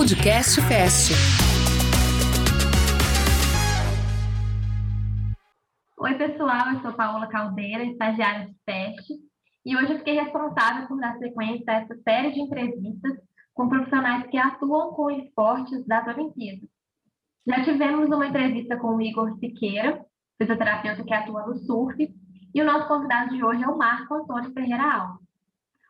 Podcast Fest. Oi, pessoal, eu sou Paola Caldeira, estagiária do Fest, e hoje eu fiquei responsável por dar sequência a essa série de entrevistas com profissionais que atuam com esportes das Olimpíadas. Já tivemos uma entrevista com o Igor Siqueira, fisioterapeuta que atua no surf, e o nosso convidado de hoje é o Marco Antônio Ferreira Alves.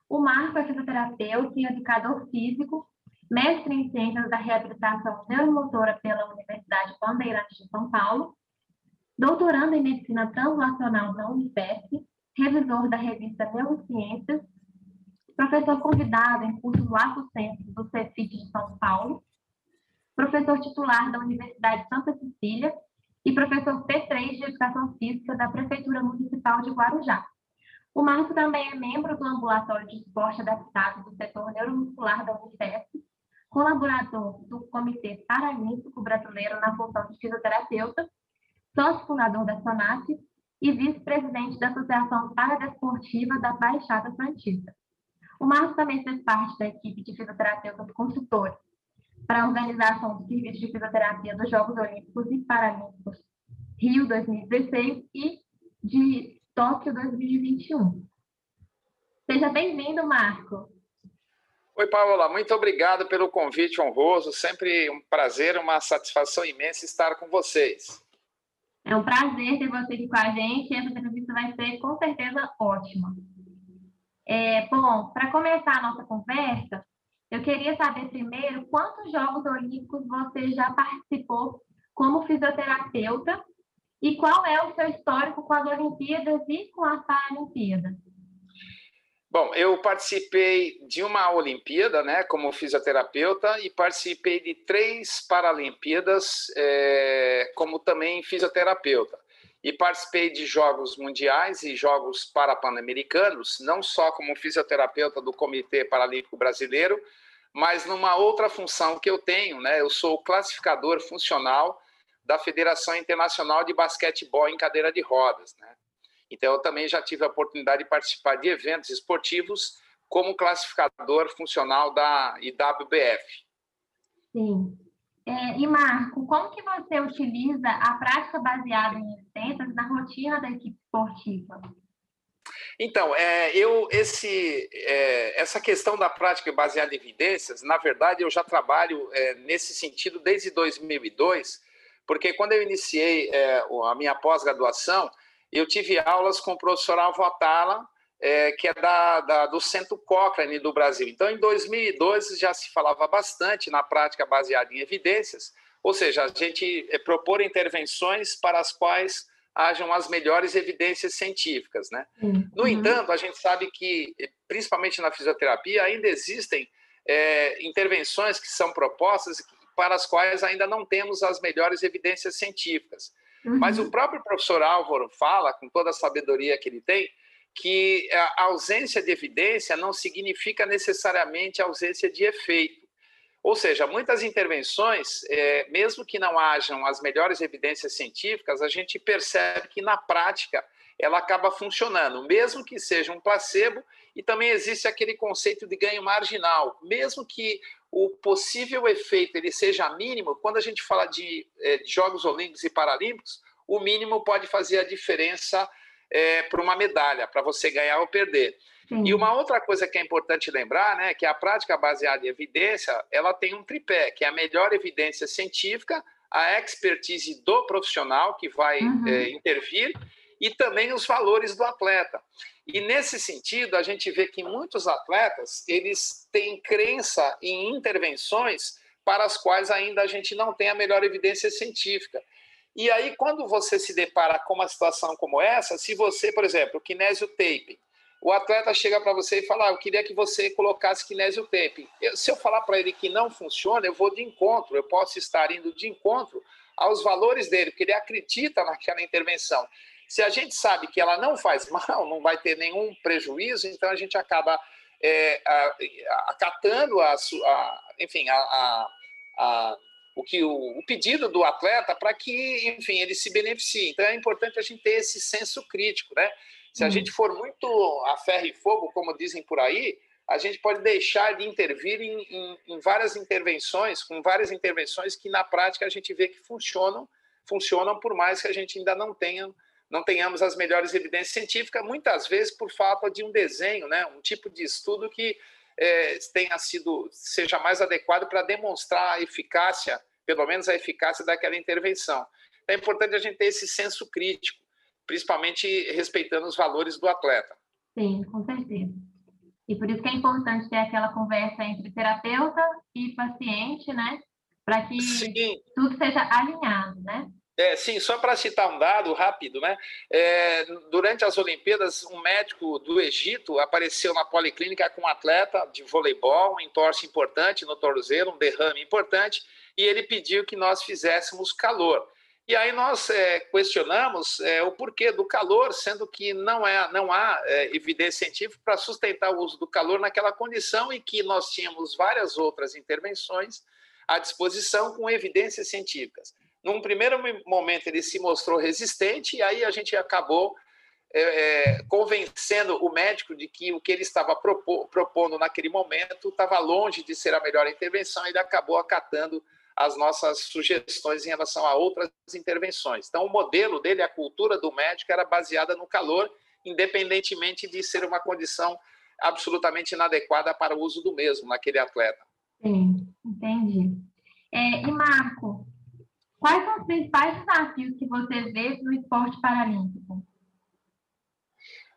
O Marco é fisioterapeuta e educador físico, mestre em ciências da reabilitação neuromotora pela Universidade Bandeirantes de São Paulo, doutorando em medicina translacional na Unifesp, revisor da revista Neurociências, professor convidado em curso do Centro do Cefit de São Paulo, professor titular da Universidade Santa Cecília e professor P3 de Educação Física da Prefeitura Municipal de Guarujá. O Marco também é membro do Ambulatório de Esporte Adaptado do Setor Neuromuscular da Unifesp, colaborador do Comitê Paralímpico Brasileiro na função de fisioterapeuta, sócio fundador da SONAF e vice-presidente da Associação Paradesportiva da Baixada Santista. O Marco também fez parte da equipe de fisioterapeutas consultores para a organização do serviço de fisioterapia dos Jogos Olímpicos e Paralímpicos Rio 2016 e de Tóquio 2021. Seja bem-vindo, Marco. Oi, Paola, muito obrigado pelo convite honroso. Sempre um prazer, uma satisfação imensa estar com vocês. É um prazer ter você aqui com a gente. Essa entrevista vai ser com certeza ótima. É, bom, para começar a nossa conversa, eu queria saber primeiro quantos Jogos Olímpicos você já participou como fisioterapeuta e qual é o seu histórico com as Olimpíadas e com as Paralimpíadas? Bom, eu participei de uma Olimpíada, né, como fisioterapeuta, e participei de três Paralimpíadas é, como também fisioterapeuta. E participei de Jogos Mundiais e Jogos Parapan-Americanos, não só como fisioterapeuta do Comitê Paralímpico Brasileiro, mas numa outra função que eu tenho, né, eu sou classificador funcional da Federação Internacional de Basquetebol em Cadeira de Rodas, né? Então, eu também já tive a oportunidade de participar de eventos esportivos como classificador funcional da IWBF. Sim. É, e, Marco, como que você utiliza a prática baseada em evidências na rotina da equipe esportiva? Então, é, eu esse, é, essa questão da prática baseada em evidências, na verdade, eu já trabalho é, nesse sentido desde 2002, porque quando eu iniciei é, a minha pós-graduação, eu tive aulas com o professor Alvo Atala, é, que é da, da, do Centro Cochrane do Brasil. Então, em 2012, já se falava bastante na prática baseada em evidências, ou seja, a gente é, propor intervenções para as quais hajam as melhores evidências científicas. Né? Uhum. No entanto, a gente sabe que, principalmente na fisioterapia, ainda existem é, intervenções que são propostas para as quais ainda não temos as melhores evidências científicas. Uhum. Mas o próprio professor Álvaro fala, com toda a sabedoria que ele tem, que a ausência de evidência não significa necessariamente ausência de efeito. Ou seja, muitas intervenções, é, mesmo que não hajam as melhores evidências científicas, a gente percebe que na prática ela acaba funcionando, mesmo que seja um placebo, e também existe aquele conceito de ganho marginal, mesmo que o possível efeito ele seja mínimo, quando a gente fala de, é, de Jogos Olímpicos e Paralímpicos, o mínimo pode fazer a diferença é, para uma medalha, para você ganhar ou perder. E uma outra coisa que é importante lembrar, né, que a prática baseada em evidência, ela tem um tripé, que é a melhor evidência científica, a expertise do profissional que vai uhum. é, intervir e também os valores do atleta. E nesse sentido, a gente vê que muitos atletas, eles têm crença em intervenções para as quais ainda a gente não tem a melhor evidência científica. E aí, quando você se depara com uma situação como essa, se você, por exemplo, o kinésio taping, o atleta chega para você e fala: ah, Eu queria que você colocasse kinésio taping. Eu, se eu falar para ele que não funciona, eu vou de encontro, eu posso estar indo de encontro aos valores dele, porque ele acredita naquela intervenção. Se a gente sabe que ela não faz mal, não vai ter nenhum prejuízo, então a gente acaba é, acatando a, a, enfim, a, a, o que o, o, pedido do atleta para que, enfim, ele se beneficie. Então é importante a gente ter esse senso crítico, né? Se a hum. gente for muito a ferro e fogo, como dizem por aí, a gente pode deixar de intervir em, em, em, várias intervenções, com várias intervenções que na prática a gente vê que funcionam, funcionam por mais que a gente ainda não tenha, não tenhamos as melhores evidências científicas, muitas vezes por falta de um desenho, né, um tipo de estudo que é, tenha sido seja mais adequado para demonstrar a eficácia, pelo menos a eficácia daquela intervenção. É importante a gente ter esse senso crítico, principalmente respeitando os valores do atleta. Sim, com certeza. E por isso que é importante ter aquela conversa entre terapeuta e paciente, né? Para que sim. tudo seja alinhado, né? É, sim, só para citar um dado rápido, né? É, durante as Olimpíadas, um médico do Egito apareceu na policlínica com um atleta de voleibol, um entorse importante no tornozelo, um derrame importante, e ele pediu que nós fizéssemos calor. E aí nós é, questionamos é, o porquê do calor, sendo que não, é, não há é, evidência científica para sustentar o uso do calor naquela condição e que nós tínhamos várias outras intervenções à disposição com evidências científicas. Num primeiro momento ele se mostrou resistente e aí a gente acabou é, é, convencendo o médico de que o que ele estava propondo naquele momento estava longe de ser a melhor intervenção e ele acabou acatando as nossas sugestões em relação a outras intervenções. Então, o modelo dele, a cultura do médico, era baseada no calor, independentemente de ser uma condição absolutamente inadequada para o uso do mesmo naquele atleta. Sim, entendi. É, e Marco, quais são os principais desafios que você vê no esporte paralímpico?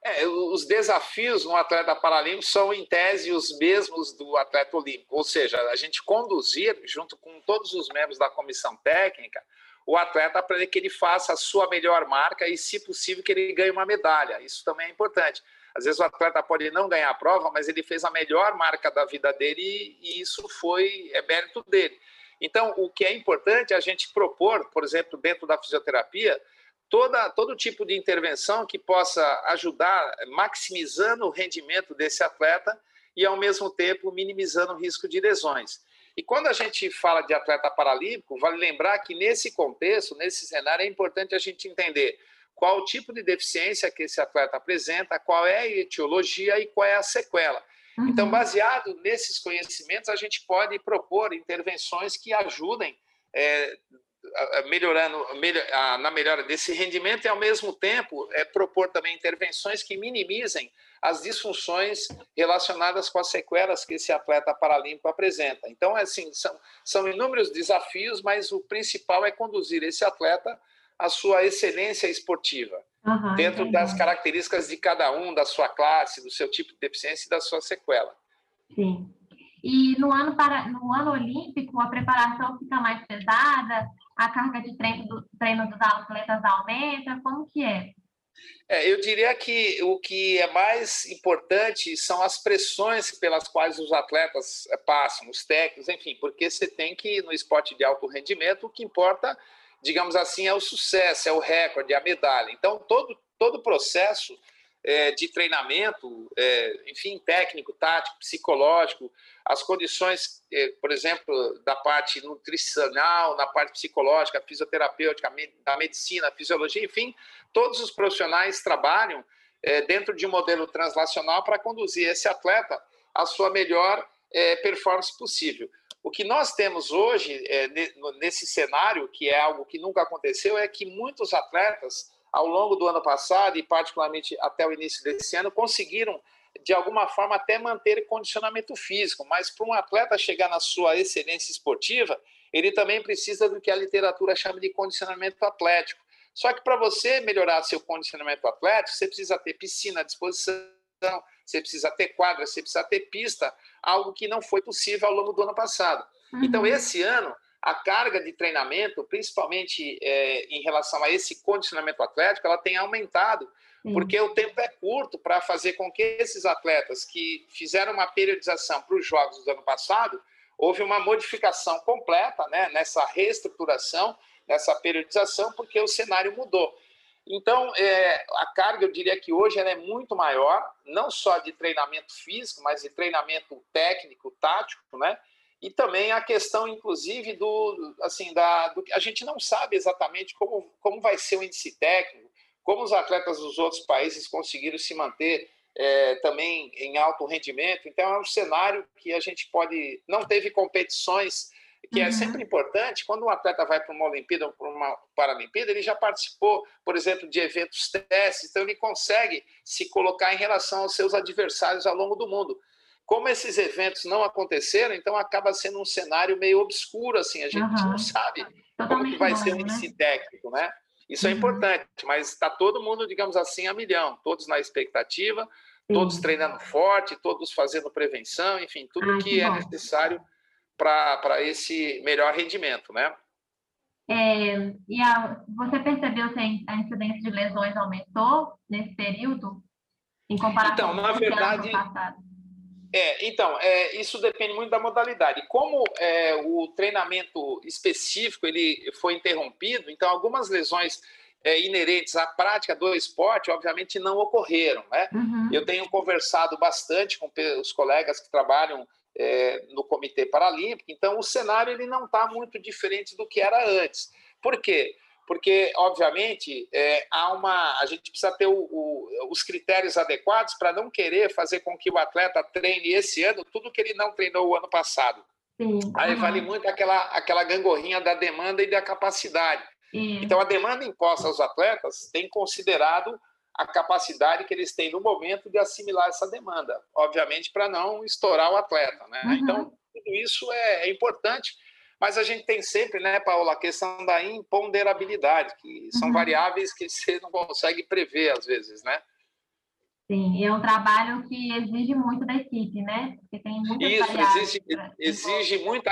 É, os desafios no atleta paralímpico são, em tese, os mesmos do atleta olímpico, ou seja, a gente conduzir, junto com todos os membros da comissão técnica, o atleta para que ele faça a sua melhor marca e, se possível, que ele ganhe uma medalha. Isso também é importante. Às vezes o atleta pode não ganhar a prova, mas ele fez a melhor marca da vida dele e isso foi é mérito dele. Então, o que é importante é a gente propor, por exemplo, dentro da fisioterapia, toda, todo tipo de intervenção que possa ajudar, maximizando o rendimento desse atleta e, ao mesmo tempo, minimizando o risco de lesões. E quando a gente fala de atleta paralímpico, vale lembrar que nesse contexto, nesse cenário, é importante a gente entender qual o tipo de deficiência que esse atleta apresenta, qual é a etiologia e qual é a sequela. Uhum. Então, baseado nesses conhecimentos, a gente pode propor intervenções que ajudem é, melhorando na melhora desse rendimento e, ao mesmo tempo, é, propor também intervenções que minimizem as disfunções relacionadas com as sequelas que esse atleta paralímpico apresenta. Então, assim, são, são inúmeros desafios, mas o principal é conduzir esse atleta à sua excelência esportiva, uhum, dentro entendi. das características de cada um, da sua classe, do seu tipo de deficiência e da sua sequela. Sim. E no ano, para, no ano olímpico, a preparação fica mais pesada, a carga de treino, do, treino dos atletas aumenta? Como que é? É, eu diria que o que é mais importante são as pressões pelas quais os atletas é, passam, os técnicos, enfim, porque você tem que, no esporte de alto rendimento, o que importa, digamos assim, é o sucesso, é o recorde, é a medalha. Então, todo, todo o processo é, de treinamento, é, enfim, técnico, tático, psicológico, as condições, é, por exemplo, da parte nutricional, na parte psicológica, fisioterapêutica, da medicina, fisiologia, enfim, todos os profissionais trabalham é, dentro de um modelo translacional para conduzir esse atleta à sua melhor é, performance possível. O que nós temos hoje, é, nesse cenário, que é algo que nunca aconteceu, é que muitos atletas ao longo do ano passado e particularmente até o início desse ano, conseguiram de alguma forma até manter condicionamento físico, mas para um atleta chegar na sua excelência esportiva, ele também precisa do que a literatura chama de condicionamento atlético. Só que para você melhorar seu condicionamento atlético, você precisa ter piscina à disposição, você precisa ter quadra, você precisa ter pista, algo que não foi possível ao longo do ano passado. Uhum. Então, esse ano, a carga de treinamento, principalmente é, em relação a esse condicionamento atlético, ela tem aumentado, Sim. porque o tempo é curto para fazer com que esses atletas que fizeram uma periodização para os jogos do ano passado, houve uma modificação completa né, nessa reestruturação, nessa periodização, porque o cenário mudou. Então, é, a carga, eu diria que hoje ela é muito maior, não só de treinamento físico, mas de treinamento técnico, tático, né? e também a questão, inclusive, do assim da do, a gente não sabe exatamente como, como vai ser o índice técnico, como os atletas dos outros países conseguiram se manter é, também em alto rendimento. Então, é um cenário que a gente pode. Não teve competições, que é uhum. é sempre importante. Quando um atleta vai para uma Olimpíada ou para uma Paralimpíada, ele já participou, por exemplo, de eventos testes, então ele consegue se colocar em relação aos seus adversários ao longo do mundo. Como esses eventos não aconteceram, então acaba sendo um cenário meio obscuro, assim, a gente uhum. não sabe como que vai novo, ser o índice né? técnico, né? Isso é uhum. é importante, mas está todo mundo, digamos assim, a milhão, todos na expectativa, todos treinando forte, todos fazendo prevenção, enfim, tudo Ai, que, que é necessário para esse melhor rendimento, né? É, e a, você percebeu se a incidência de lesões aumentou nesse período em comparação então, na verdade, passado? É, então, é, isso depende muito da modalidade. Como é, o treinamento específico ele foi interrompido, então algumas lesões é, inerentes à prática do esporte, obviamente, não ocorreram. Né? Uhum. Eu tenho conversado bastante com os colegas que trabalham é, no Comitê Paralímpico, então o cenário ele não está muito diferente do que era antes. Por quê? porque, obviamente, é, há uma, a gente precisa ter o, o, os critérios adequados para não querer fazer com que o atleta treine esse ano tudo que ele não treinou o ano passado. Sim. Aí vale muito aquela, aquela gangorrinha da demanda e da capacidade. Sim. Então, a demanda imposta aos atletas tem considerado a capacidade que eles têm no momento de assimilar essa demanda, obviamente, para não estourar o atleta. Né? Uhum. Então, tudo isso é, é importante mas a gente tem sempre, né, Paula, a questão da imponderabilidade, que são uhum. variáveis que você não consegue prever às vezes, né? Sim, é um trabalho que exige muito da equipe, né? Porque tem muitas Isso, exige, exige muita,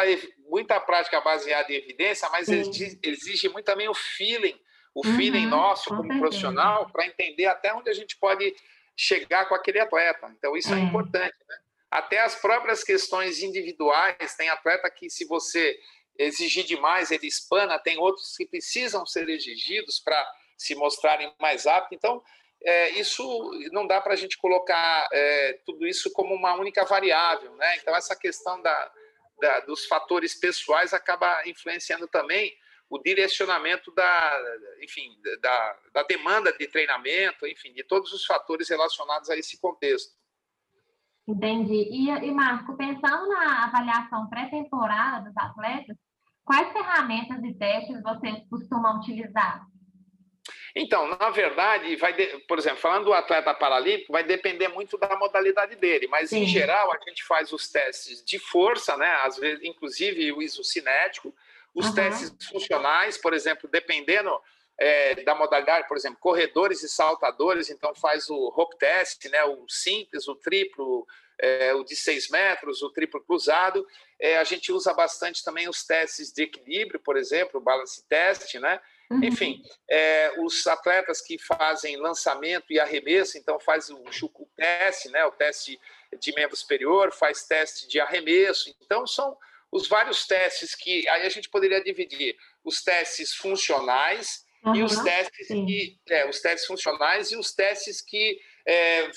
muita prática baseada em evidência, mas exige, exige, muito também o feeling, o uhum, feeling nosso como certeza. profissional, para entender até onde a gente pode chegar com aquele atleta. Então, isso é, é importante, né? Até as próprias questões individuais, tem atleta que, se você exigir demais, ele espana, tem outros que precisam ser exigidos para se mostrarem mais aptos. Então, é, isso não dá para a gente colocar é, tudo isso como uma única variável. Né? Então, essa questão da, da, dos fatores pessoais acaba influenciando também o direcionamento da, enfim, da, da demanda de treinamento, enfim, de todos os fatores relacionados a esse contexto. Entendi. E, e Marco, pensando na avaliação pré-temporada dos atletas, quais ferramentas e testes vocês costumam utilizar? Então, na verdade, vai de, por exemplo, falando do atleta paralímpico, vai depender muito da modalidade dele, mas Sim. em geral a gente faz os testes de força, né? Às vezes, inclusive o isocinético, os uhum. testes funcionais, por exemplo, dependendo é, da modalidade, por exemplo, corredores e saltadores, então faz o rope test, né? O simples, o triplo, é, o de 6 metros, o triplo cruzado. É, a gente usa bastante também os testes de equilíbrio, por exemplo, o balance test, né? Uhum. Enfim, é, os atletas que fazem lançamento e arremesso, então faz o chucu teste, né? O teste de membro superior, faz teste de arremesso. Então são os vários testes que aí a gente poderia dividir os testes funcionais uhum. e os testes que, é, os testes funcionais e os testes que é,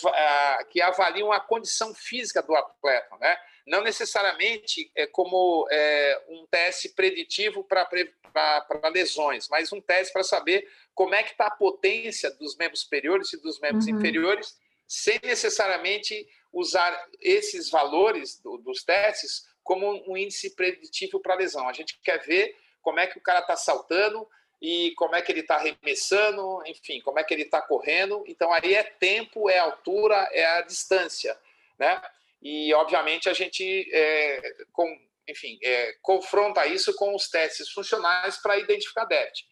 que avaliam a condição física do atleta, né? Não necessariamente é como é, um teste preditivo para lesões, mas um teste para saber como é que está a potência dos membros superiores e dos membros uhum. inferiores, sem necessariamente usar esses valores do, dos testes como um índice preditivo para lesão. A gente quer ver como é que o cara está saltando, e como é que ele está arremessando, enfim, como é que ele está correndo. Então, aí é tempo, é altura, é a distância, né? E, obviamente, a gente, é, com, enfim, é, confronta isso com os testes funcionais para identificar déficit.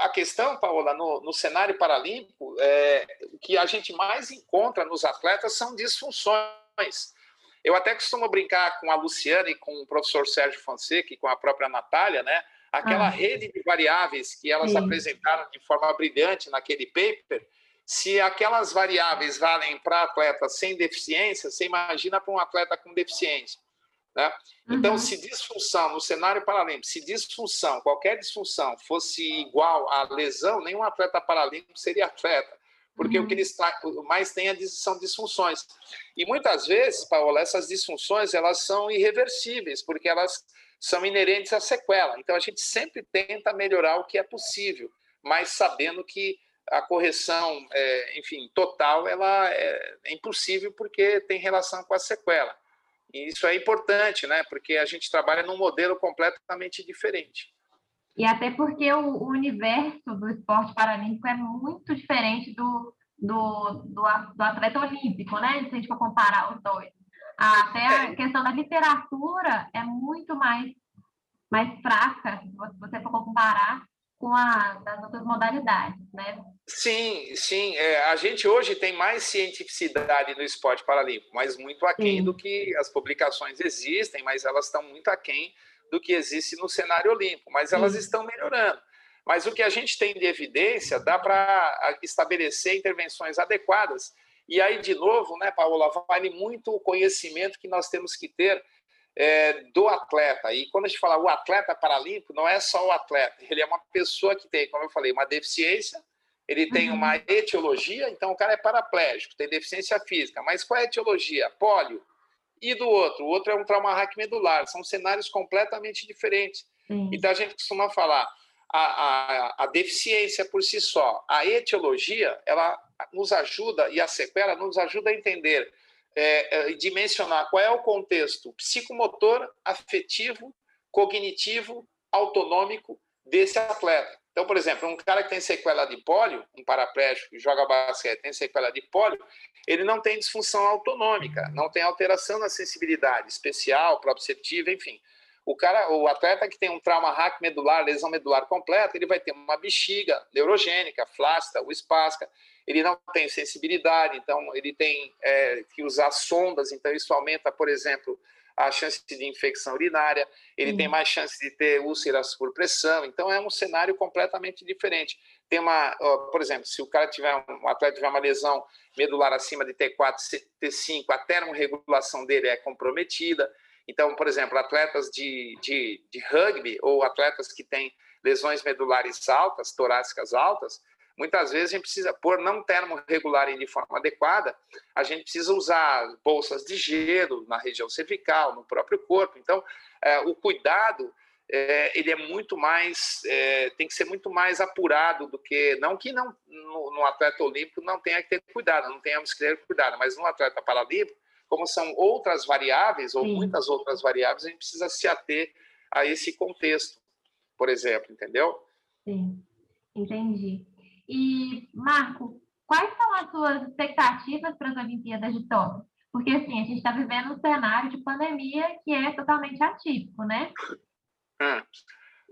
A questão, Paola, no, no cenário paralímpico, é, o que a gente mais encontra nos atletas são disfunções. Eu até costumo brincar com a Luciana e com o professor Sérgio Fonseca e com a própria Natália, né? aquela ah. rede de variáveis que elas Sim. apresentaram de forma brilhante naquele paper, se aquelas variáveis valem para atletas sem deficiência, você imagina para um atleta com deficiência. Né? Então, uhum. se disfunção no cenário paralímpico, se disfunção, qualquer disfunção fosse igual à lesão, nenhum atleta paralímpico seria atleta, porque uhum. o que eles mais tem é são disfunções. E muitas vezes, Paola, essas disfunções elas são irreversíveis, porque elas são inerentes à sequela. Então, a gente sempre tenta melhorar o que é possível, mas sabendo que a correção, é, enfim, total, ela é, é, impossível porque tem relação com a sequela. E isso é importante, né? Porque a gente trabalha num modelo completamente diferente. E até porque o, o universo do esporte paralímpico é muito diferente do, do, do, do atleta olímpico, né? Se a gente for comparar os dois. Até a é. questão da literatura é muito mais, mais fraca, se você for comparar com a das outras modalidades, né? Sim, sim. É, a gente hoje tem mais cientificidade no esporte paralímpico, mas muito aquém sim. do que as publicações existem, mas elas estão muito aquém do que existe no cenário olímpico, mas elas sim. estão melhorando. Mas o que a gente tem de evidência dá para estabelecer intervenções adequadas. E aí, de novo, né, Paola, vale muito o conhecimento que nós temos que ter é, do atleta. E quando a gente fala o atleta paralímpico, não é só o atleta, ele é uma pessoa que tem, como eu falei, uma deficiência, ele tem uhum. uma etiologia, então o cara é paraplégico, tem deficiência física. Mas qual é a etiologia? Pólio. E do outro? O outro é um trauma raquimedular. São cenários completamente diferentes. Uhum. Então a gente costuma falar a, a, a deficiência por si só. A etiologia, ela nos ajuda, e a sequela nos ajuda a entender é, é, dimensionar qual é o contexto psicomotor, afetivo, cognitivo, autonômico desse atleta. Então, por exemplo, um cara que tem sequela de pólio, um paraplégico que joga basquete tem sequela de pólio, ele não tem disfunção autonômica, não tem alteração na sensibilidade especial, proprioceptiva, enfim. O cara, o atleta que tem um trauma hack medular, lesão medular completa, ele vai ter uma bexiga neurogênica, flácida ou espástica, ele não tem sensibilidade, então ele tem é, que usar sondas, então isso aumenta, por exemplo, a chance de infecção urinária, ele tem mais chance de ter úlceras por pressão, então é um cenário completamente diferente. Tem uma, por exemplo, se o cara tiver um atleta tiver uma lesão medular acima de T4, T5, a termorregulação dele é comprometida. Então, por exemplo, atletas de, de, de rugby ou atletas que têm lesões medulares altas, torácicas altas, Muitas vezes a gente precisa, por não termorregularem de forma adequada, a gente precisa usar bolsas de gelo na região cervical, no próprio corpo. Então, é, o cuidado é, ele é muito mais, é, tem que ser muito mais apurado do que, não que não no, no, atleta olímpico não tenha que ter cuidado, não tenhamos que ter cuidado, mas no atleta paralímpico, como são outras variáveis ou Sim. muitas outras variáveis, a gente precisa se ater a esse contexto, por exemplo, entendeu? Sim, entendi. E, Marco, quais são as suas expectativas para as Olimpíadas de Tóquio? Porque, assim, a gente está vivendo um cenário de pandemia que é totalmente atípico, né? Hum.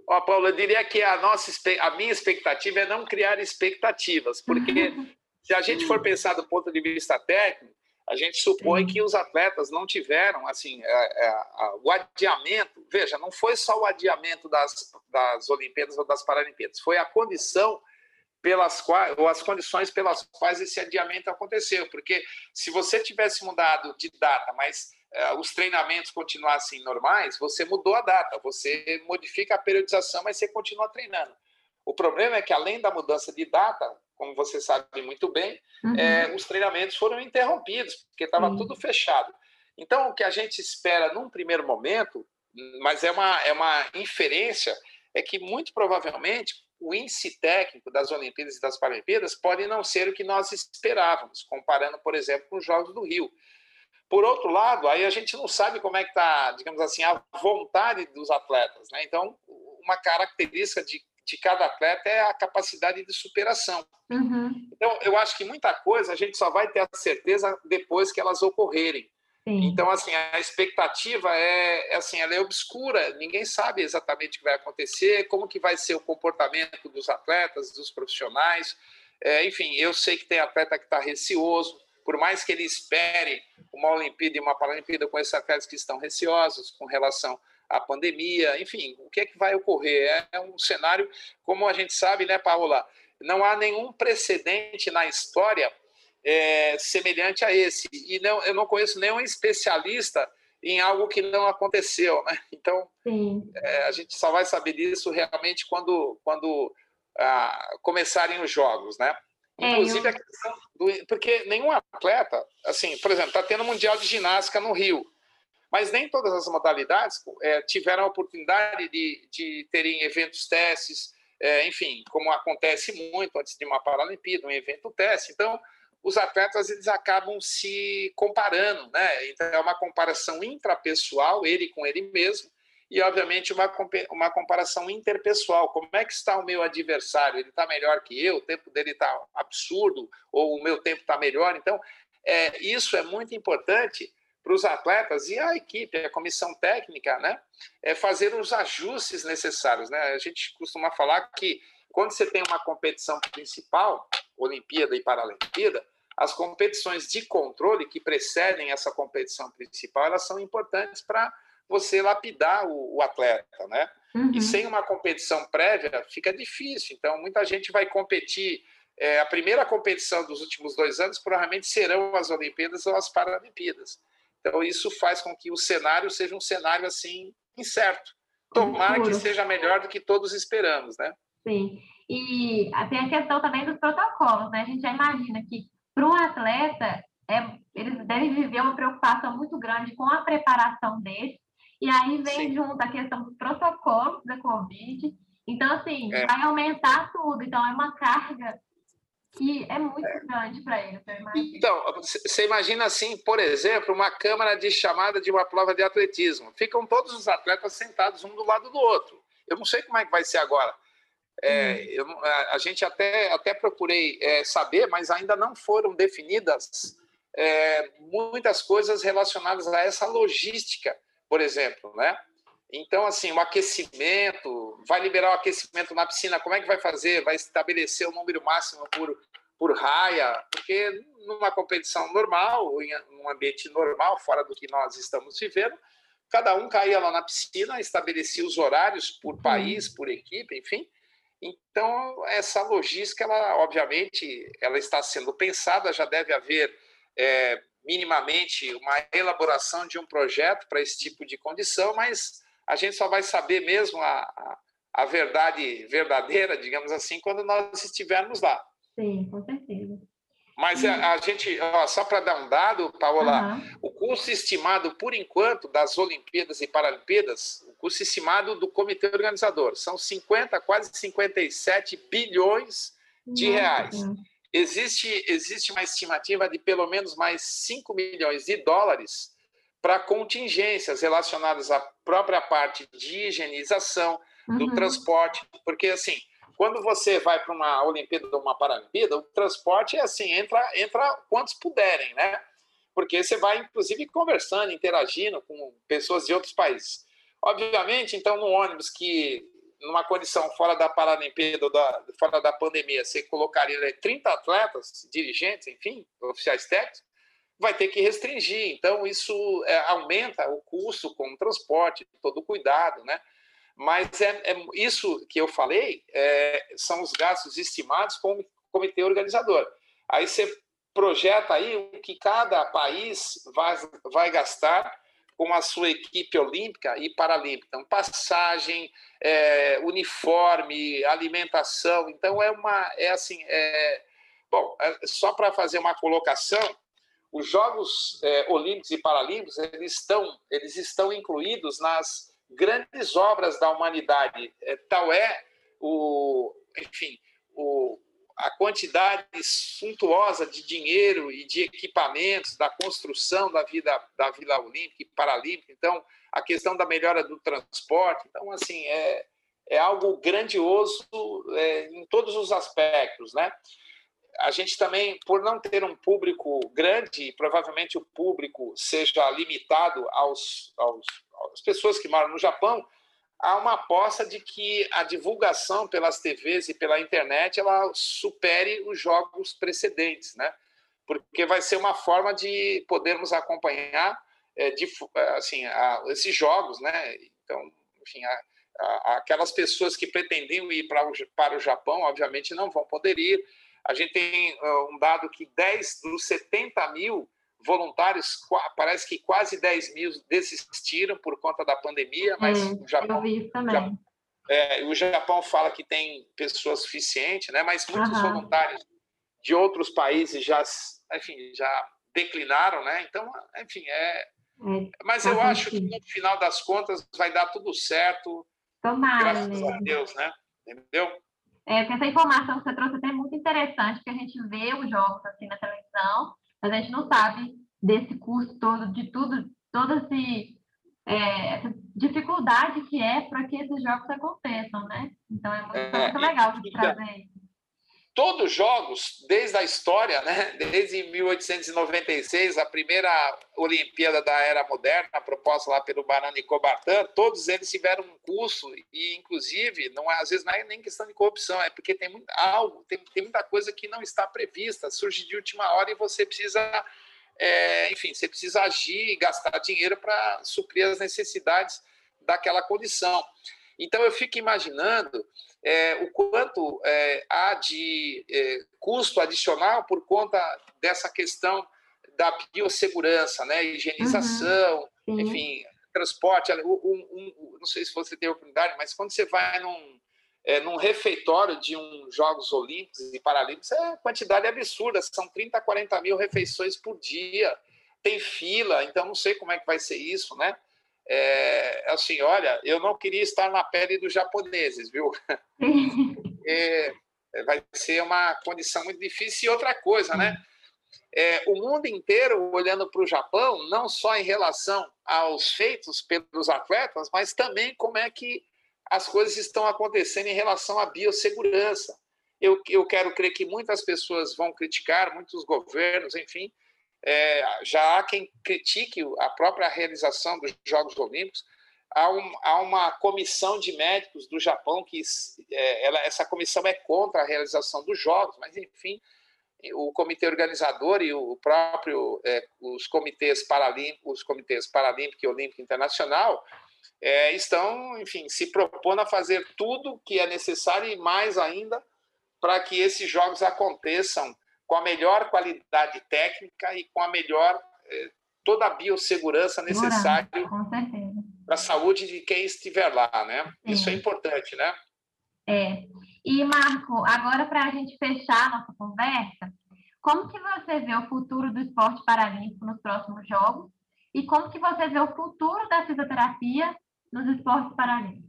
Ó, Paulo, eu diria que a, nossa, a minha expectativa é não criar expectativas, porque se a gente for pensar do ponto de vista técnico, a gente supõe Sim. que os atletas não tiveram, assim, é, é, o adiamento, veja, não foi só o adiamento das, das Olimpíadas ou das Paralimpíadas, foi a condição pelas quais, ou as condições pelas quais esse adiamento aconteceu. Porque se você tivesse mudado de data, mas uh, os treinamentos continuassem normais, você mudou a data, você modifica a periodização, mas você continua treinando. O problema é que, além da mudança de data, como você sabe muito bem, uhum. é, os treinamentos foram interrompidos, porque estava uhum. tudo fechado. Então, o que a gente espera num primeiro momento, mas é uma, é uma inferência, é que muito provavelmente o índice técnico das Olimpíadas e das Paralimpíadas pode não ser o que nós esperávamos, comparando, por exemplo, com os Jogos do Rio. Por outro lado, aí a gente não sabe como é que está, digamos assim, a vontade dos atletas. Né? Então, uma característica de, de cada atleta é a capacidade de superação. Uhum. Então, eu acho que muita coisa a gente só vai ter a certeza depois que elas ocorrerem. Sim. Então, assim, a expectativa é, é, assim, ela é obscura, ninguém sabe exatamente o que vai acontecer, como que vai ser o comportamento dos atletas, dos profissionais. É, enfim, eu sei que tem atleta que está receoso, por mais que ele espere uma Olimpíada e uma Paralimpíada com esses atletas que estão receosos com relação à pandemia, enfim, o que é que vai ocorrer? É um cenário, como a gente sabe, né, Paola, não há nenhum precedente na história é, semelhante a esse. E não, eu não conheço nenhum especialista em algo que não aconteceu. Né? Então, é, a gente só vai saber disso realmente quando, quando ah, começarem os jogos. Né? É, Inclusive, eu... a questão do, porque nenhum atleta, assim, por exemplo, está tendo Mundial de Ginástica no Rio, mas nem todas as modalidades é, tiveram a oportunidade de, de terem eventos testes, é, enfim, como acontece muito antes de uma Paralimpíada, um evento teste. Então, os atletas eles acabam se comparando, né? Então, é uma comparação intrapessoal, ele com ele mesmo, e, obviamente, uma, uma comparação interpessoal. Como é que está o meu adversário? Ele está melhor que eu? O tempo dele está absurdo? Ou o meu tempo está melhor? Então, é, isso é muito importante para os atletas e a equipe, a comissão técnica, né? É fazer os ajustes necessários, né? A gente costuma falar que quando você tem uma competição principal, Olimpíada e Paralimpíada, as competições de controle que precedem essa competição principal, elas são importantes para você lapidar o, o atleta, né? Uhum. E sem uma competição prévia fica difícil. Então, muita gente vai competir. É, a primeira competição dos últimos dois anos provavelmente serão as Olimpíadas ou as Paralimpíadas. Então, isso faz com que o cenário seja um cenário assim incerto. Tomara que seja melhor do que todos esperamos, né? Sim. E tem a questão também dos protocolos, né? A gente já imagina que para um atleta, é, eles devem viver uma preocupação muito grande com a preparação deles e aí vem Sim. junto a questão dos protocolos da Covid. Então, assim, é. vai aumentar tudo. Então, é uma carga que é muito é. grande para ele. Então, você imagina assim, por exemplo, uma câmara de chamada de uma prova de atletismo. Ficam todos os atletas sentados um do lado do outro. Eu não sei como é que vai ser agora. É, hum. eu, a, a, gente até, até procurei é, saber, mas ainda não foram definidas é, muitas coisas relacionadas a essa logística por exemplo, né? Então, assim, o aquecimento, vai liberar o aquecimento na piscina, como é que vai fazer? Vai estabelecer o número máximo por, por raia? Porque numa competição normal, em um ambiente normal, fora do que nós estamos vivendo, cada um caía lá na piscina, estabelecia os horários por país, por equipe, enfim. Então, essa logística, ela, obviamente, ela está sendo pensada, já deve haver é, minimamente uma elaboração de um projeto para esse tipo de condição, mas a gente só vai saber mesmo a, a verdade verdadeira, digamos assim, quando nós estivermos lá. Sim, com certeza. Mas a, a gente, ó, só para dar um dado, Paola, uhum. o custo estimado, por enquanto, das Olimpíadas e Paralimpíadas, o custo estimado do comitê organizador, são 50, quase 57 bilhões de reais. Existe, existe uma estimativa de pelo menos mais 5 milhões de dólares para contingências relacionadas à própria parte de higienização, do uhum. transporte, porque assim, quando você vai para uma Olimpíada ou uma Paralimpíada, o transporte é assim, entra, entra quantos puderem, né? Porque você vai, inclusive, conversando, interagindo com pessoas de outros países. Obviamente, então, no ônibus que numa condição fora da Paralimpíada, da, fora da pandemia, você colocaria 30 atletas, dirigentes, enfim, oficiais técnicos, vai ter que restringir. Então, isso é, aumenta o custo com o transporte, todo o cuidado, né? Mas é, é isso que eu falei é, são os gastos estimados com o comitê organizador. Aí você projeta aí o que cada país vai, vai gastar com a sua equipe olímpica e paralímpica. Então, passagem, é, uniforme, alimentação. Então, é uma. É assim. É, bom, é, só para fazer uma colocação, os Jogos é, Olímpicos e Paralímpicos eles estão, eles estão incluídos nas grandes obras da humanidade. É, tal é o, enfim, o, a quantidade suntuosa de dinheiro e de equipamentos da construção da vida da Vila Olímpica e Paralímpica, então a questão da melhora do transporte, então assim é, é algo grandioso é, em todos os aspectos, né? A gente também, por não ter um público grande, provavelmente o público seja limitado aos, aos às pessoas que moram no Japão, há uma aposta de que a divulgação pelas TVs e pela internet ela supere os jogos precedentes, né? Porque vai ser uma forma de podermos acompanhar é, de, assim, a, esses jogos, né? Então, enfim, a, a, aquelas pessoas que pretendiam ir para para o Japão, obviamente, não vão poder ir. A gente tem uh, um dado que 10 dos 70 mil voluntários, parece que quase 10 mil desistiram por conta da pandemia, mas hum, o Japão. Já, é, o Japão fala que tem pessoas suficientes, né? mas muitos uhum. voluntários de outros países já, enfim, já declinaram, né? Então, enfim, é. é mas eu acho que no final das contas vai dar tudo certo. Tomara. Graças a Deus, né? Entendeu? É, essa informação que você trouxe é muito interessante, porque a gente vê os jogos assim na televisão, mas a gente não sabe desse curso todo, de tudo, toda esse, é, essa dificuldade que é para que esses jogos aconteçam, né? Então é muito, é, muito legal de trazer isso todos os jogos, desde a história, né? desde 1896, a primeira Olimpíada da Era Moderna, proposta lá pelo Barão Nicobartan, todos eles tiveram um curso, e inclusive, não, às vezes não é nem questão de corrupção, é porque tem muito, algo, tem, tem muita coisa que não está prevista, surge de última hora e você precisa, é, enfim, você precisa agir e gastar dinheiro para suprir as necessidades daquela condição. Então, eu fico imaginando é, o quanto é, há de é, custo adicional por conta dessa questão da biossegurança, né? higienização, uhum. enfim, transporte. Um, um, não sei se você tem oportunidade, mas quando você vai num, é, num refeitório de um Jogos Olímpicos e Paralímpicos, é quantidade absurda, são 30, 40 mil refeições por dia, tem fila, então não sei como é que vai ser isso, né? É, assim, olha, eu não queria estar na pele dos japoneses, viu? é, vai ser uma condição muito difícil. E outra coisa, né? É, o mundo inteiro olhando para o Japão, não só em relação aos feitos pelos atletas, mas também como é que as coisas estão acontecendo em relação à biossegurança. Eu, eu quero crer que muitas pessoas vão criticar, muitos governos, enfim, é, já há quem critique a própria realização dos Jogos Olímpicos. Há, um, há uma comissão de médicos do Japão que é, ela, essa comissão é contra a realização dos Jogos, mas enfim, o comitê organizador e o próprio é, os comitês paralímpicos, os comitês paralímpico e olímpico internacional é, estão, enfim, se propondo a fazer tudo que é necessário e mais ainda para que esses jogos aconteçam com a melhor qualidade técnica e com a melhor eh, toda a biossegurança necessária para a saúde de quem estiver lá, né? Sim. Isso é importante, né? É. E Marco, agora para a gente fechar a nossa conversa, como que você vê o futuro do esporte paralímpico nos próximos jogos e como que você vê o futuro da fisioterapia nos esportes paralímpicos?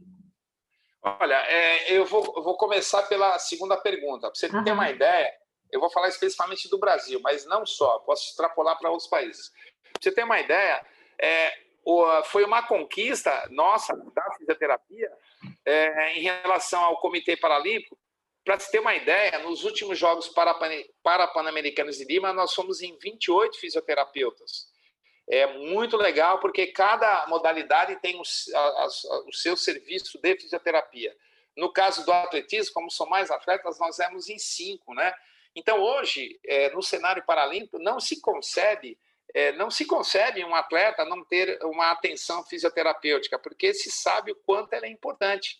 Olha, é, eu, vou, eu, vou, começar pela segunda pergunta. Para você uhum. ter uma ideia, eu vou falar especificamente do Brasil, mas não só, posso extrapolar para outros países. Pra você ter uma ideia, é, foi uma conquista nossa da fisioterapia é, em relação ao Comitê Paralímpico. Para se ter uma ideia, nos últimos Jogos Parapan-Americanos de Lima, nós fomos em 28 fisioterapeutas. É muito legal, porque cada modalidade tem o, a, a, o seu serviço de fisioterapia. No caso do atletismo, como são mais atletas, nós éramos em cinco, né? Então, hoje, é, no cenário paralímpico, não se concebe é, não se concebe um atleta não ter uma atenção fisioterapêutica, porque se sabe o quanto ela é importante.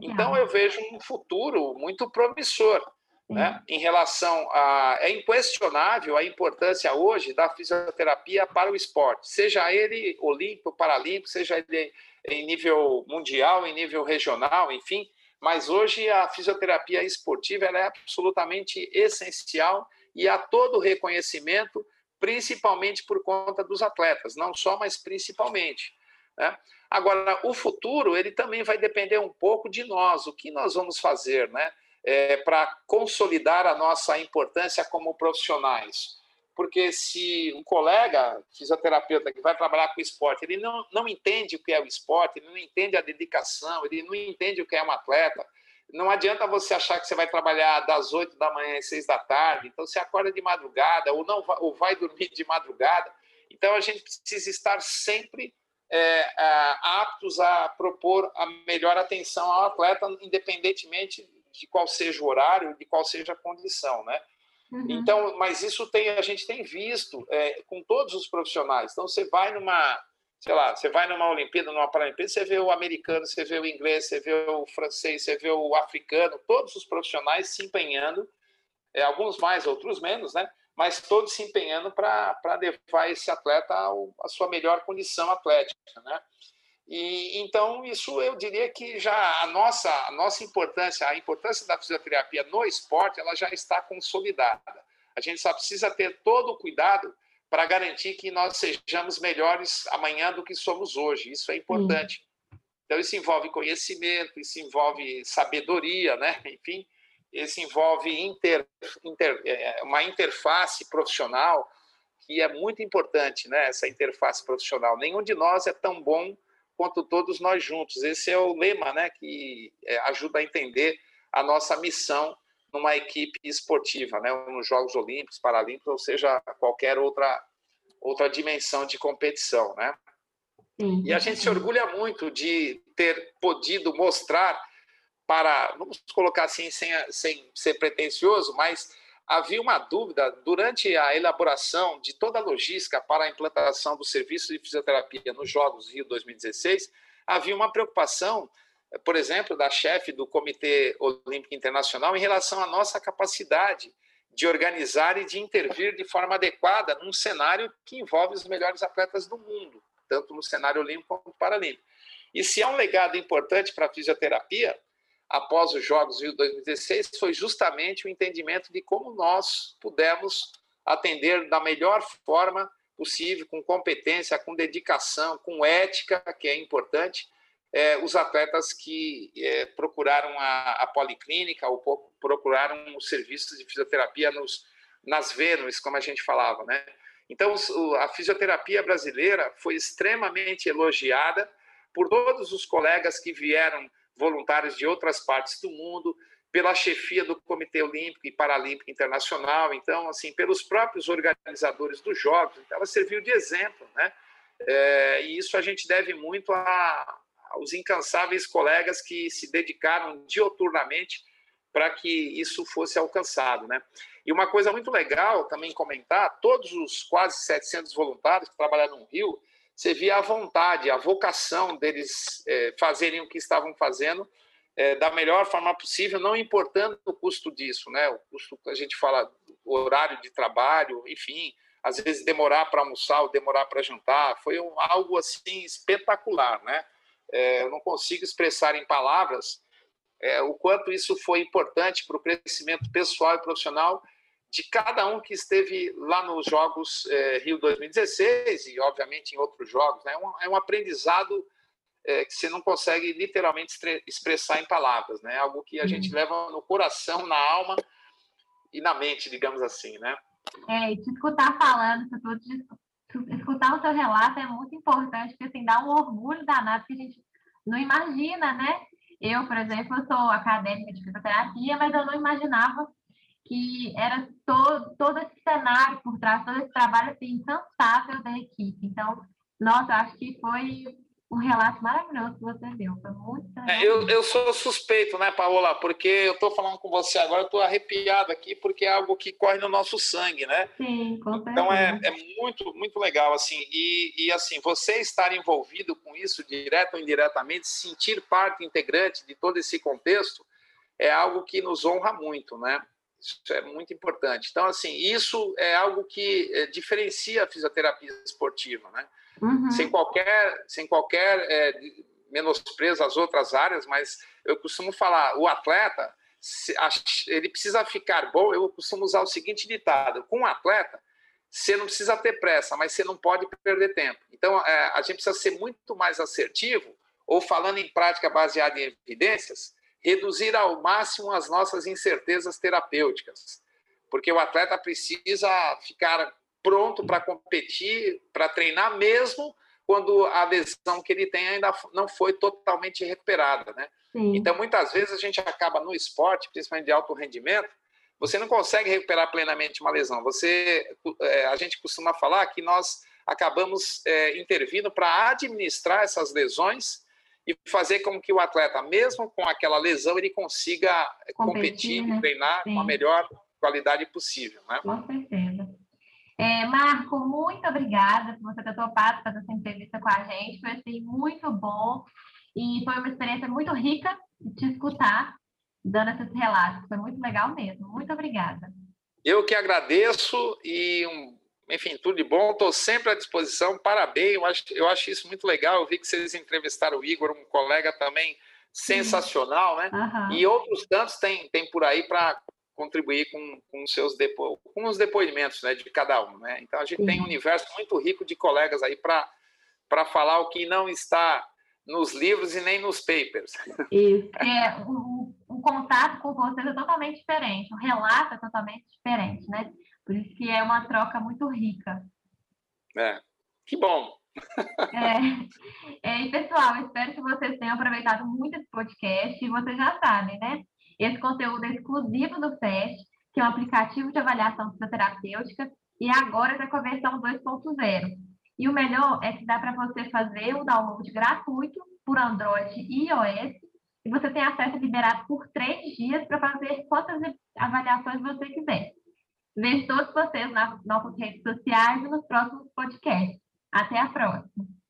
Então, eu vejo um futuro muito promissor. Né? Em relação a. É inquestionável a importância hoje da fisioterapia para o esporte, seja ele olímpico, paralímpico, seja ele em nível mundial, em nível regional, enfim mas hoje a fisioterapia esportiva é absolutamente essencial e há todo reconhecimento, principalmente por conta dos atletas, não só, mas principalmente. Né? Agora, o futuro ele também vai depender um pouco de nós, o que nós vamos fazer né? É, para consolidar a nossa importância como profissionais porque se um colega fisioterapeuta que vai trabalhar com esporte, ele não, não entende o que é o esporte, ele não entende a dedicação, ele não entende o que é um atleta, não adianta você achar que você vai trabalhar das 8 da manhã às 6 da tarde, então você acorda de madrugada ou não ou vai dormir de madrugada. Então a gente precisa estar sempre é, aptos a propor a melhor atenção ao atleta, independentemente de qual seja o horário, de qual seja a condição, né? Uhum. Então, mas isso tem, a gente tem visto é, com todos os profissionais. Então, você vai numa, sei lá, você vai numa Olimpíada, numa Paralimpíada, você vê o americano, você vê o inglês, você vê o francês, você vê o africano, todos os profissionais se empenhando, é, alguns mais, outros menos, né? Mas todos se empenhando para levar esse atleta à sua melhor condição atlética, né? E, então, isso eu diria que já a nossa, a nossa importância, a importância da fisioterapia no esporte, ela já está consolidada. A gente só precisa ter todo o cuidado para garantir que nós sejamos melhores amanhã do que somos hoje. Isso é importante. Então, isso envolve conhecimento, isso envolve sabedoria, né? enfim. esse envolve inter, inter, é, uma interface profissional que é muito importante, né? Essa interface profissional. Nenhum de nós é tão bom quanto todos nós juntos. Esse é o lema, né? Que é, ajuda a entender a nossa missão numa equipe esportiva, né? Nos Jogos Olímpicos, Paralímpicos, ou seja, qualquer outra outra dimensão de competição, né? Sim. E a gente se orgulha muito de ter podido mostrar para, vamos colocar assim, sem, sem ser pretensioso, mas havia uma dúvida durante a elaboração de toda a logística para a implantação do serviço de fisioterapia nos Jogos Rio 2016, havia uma preocupação, por exemplo, da chefe do Comitê Olímpico Internacional em relação à nossa capacidade de organizar e de intervir de forma adequada num cenário que envolve os melhores atletas do mundo, tanto no cenário olímpico quanto paralímpico. E se é um legado importante para a fisioterapia, após os Jogos Rio 2016 foi justamente o entendimento de como nós pudemos atender da melhor forma possível, com competência, com dedicação, com ética, que é importante, é, os atletas que é, procuraram a, a, policlínica ou procuraram os serviços de fisioterapia nos, nas Vênus, como a gente falava, né? Então, a fisioterapia brasileira foi extremamente elogiada por todos os colegas que vieram voluntários de outras partes do mundo, pela chefia do Comitê Olímpico e Paralímpico Internacional, então, assim, pelos próprios organizadores dos Jogos. Então, ela serviu de exemplo, né? É, e isso a gente deve muito a, aos incansáveis colegas que se dedicaram dioturnamente para que isso fosse alcançado, né? E uma coisa muito legal também comentar, todos os quase 700 voluntários que trabalharam no Rio, você via a vontade, a vocação deles é, fazerem o que estavam fazendo é, da melhor forma possível, não importando o custo disso, né? O custo que a gente fala, o horário de trabalho, enfim, às vezes demorar para almoçar ou demorar para jantar, foi um, algo assim espetacular, né? É, eu não consigo expressar em palavras é, o quanto isso foi importante para o crescimento pessoal e profissional de cada um que esteve lá nos Jogos é, Rio 2016 e, obviamente, em outros jogos. Né? É, um, é um aprendizado é, que você não consegue literalmente expressar em palavras, né? Algo que a gente uhum. leva no coração, na alma e na mente, digamos assim, né? É, e te escutar falando, escutar o seu relato é muito importante, porque assim, dá um orgulho danado que a gente não imagina, né? Eu, por exemplo, sou acadêmica de fisioterapia, mas eu não imaginava que era todo, todo esse cenário por trás, todo esse trabalho assim, incansável da equipe. Então, nossa, acho que foi um relato maravilhoso que você deu. Foi muito é, eu, eu sou suspeito, né, Paola? Porque eu estou falando com você agora, eu estou arrepiado aqui, porque é algo que corre no nosso sangue, né? Sim, com certeza. Então é, é muito, muito legal, assim. E, e, assim, você estar envolvido com isso, direto ou indiretamente, sentir parte integrante de todo esse contexto, é algo que nos honra muito, né? Isso é muito importante. Então, assim, isso é algo que é, diferencia a fisioterapia esportiva, né? Uhum. Sem qualquer, sem qualquer é, menosprezo às outras áreas, mas eu costumo falar, o atleta, ele precisa ficar bom. Eu costumo usar o seguinte ditado: com um atleta, você não precisa ter pressa, mas você não pode perder tempo. Então, é, a gente precisa ser muito mais assertivo, ou falando em prática baseada em evidências, reduzir ao máximo as nossas incertezas terapêuticas, porque o atleta precisa ficar pronto para competir, para treinar mesmo quando a lesão que ele tem ainda não foi totalmente recuperada, né? Sim. Então, muitas vezes a gente acaba no esporte, principalmente de alto rendimento, você não consegue recuperar plenamente uma lesão. Você, é, a gente costuma falar que nós acabamos é, intervindo para administrar essas lesões e fazer com que o atleta, mesmo com aquela lesão, ele consiga competir, competir né? e treinar Sim. com a melhor qualidade possível. Né? Com certeza. É, Marco, muito obrigada por você ter topado fazer essa entrevista com a gente. Foi assim, muito bom e foi uma experiência muito rica de te escutar, dando esses relatos. Foi muito legal mesmo. Muito obrigada. Eu que agradeço e um enfim, tudo de bom, estou sempre à disposição, parabéns, eu acho, eu acho isso muito legal, eu vi que vocês entrevistaram o Igor, um colega também sensacional, né? Uhum. E outros tantos tem, tem por aí para contribuir com, com, seus depo, com os depoimentos né, de cada um, né? Então a gente Sim. tem um universo muito rico de colegas aí para falar o que não está nos livros e nem nos papers. Isso. É, o, um contato com vocês é totalmente diferente, o relato é totalmente diferente, né? Por isso que é uma troca muito rica. É, que bom. é, é, e pessoal, espero que vocês tenham aproveitado muito esse podcast e vocês já sabem, né? Esse conteúdo é exclusivo do FEST, que é um aplicativo de avaliação fisioterapêutica, e agora está com a versão 2.0. E o melhor é que dá para você fazer o download gratuito por Android e iOS, e você tem acesso liberado por três dias para fazer quantas avaliações você quiser. Vejo todos vocês nas nossas redes sociais e nos próximos podcasts. Até a próxima!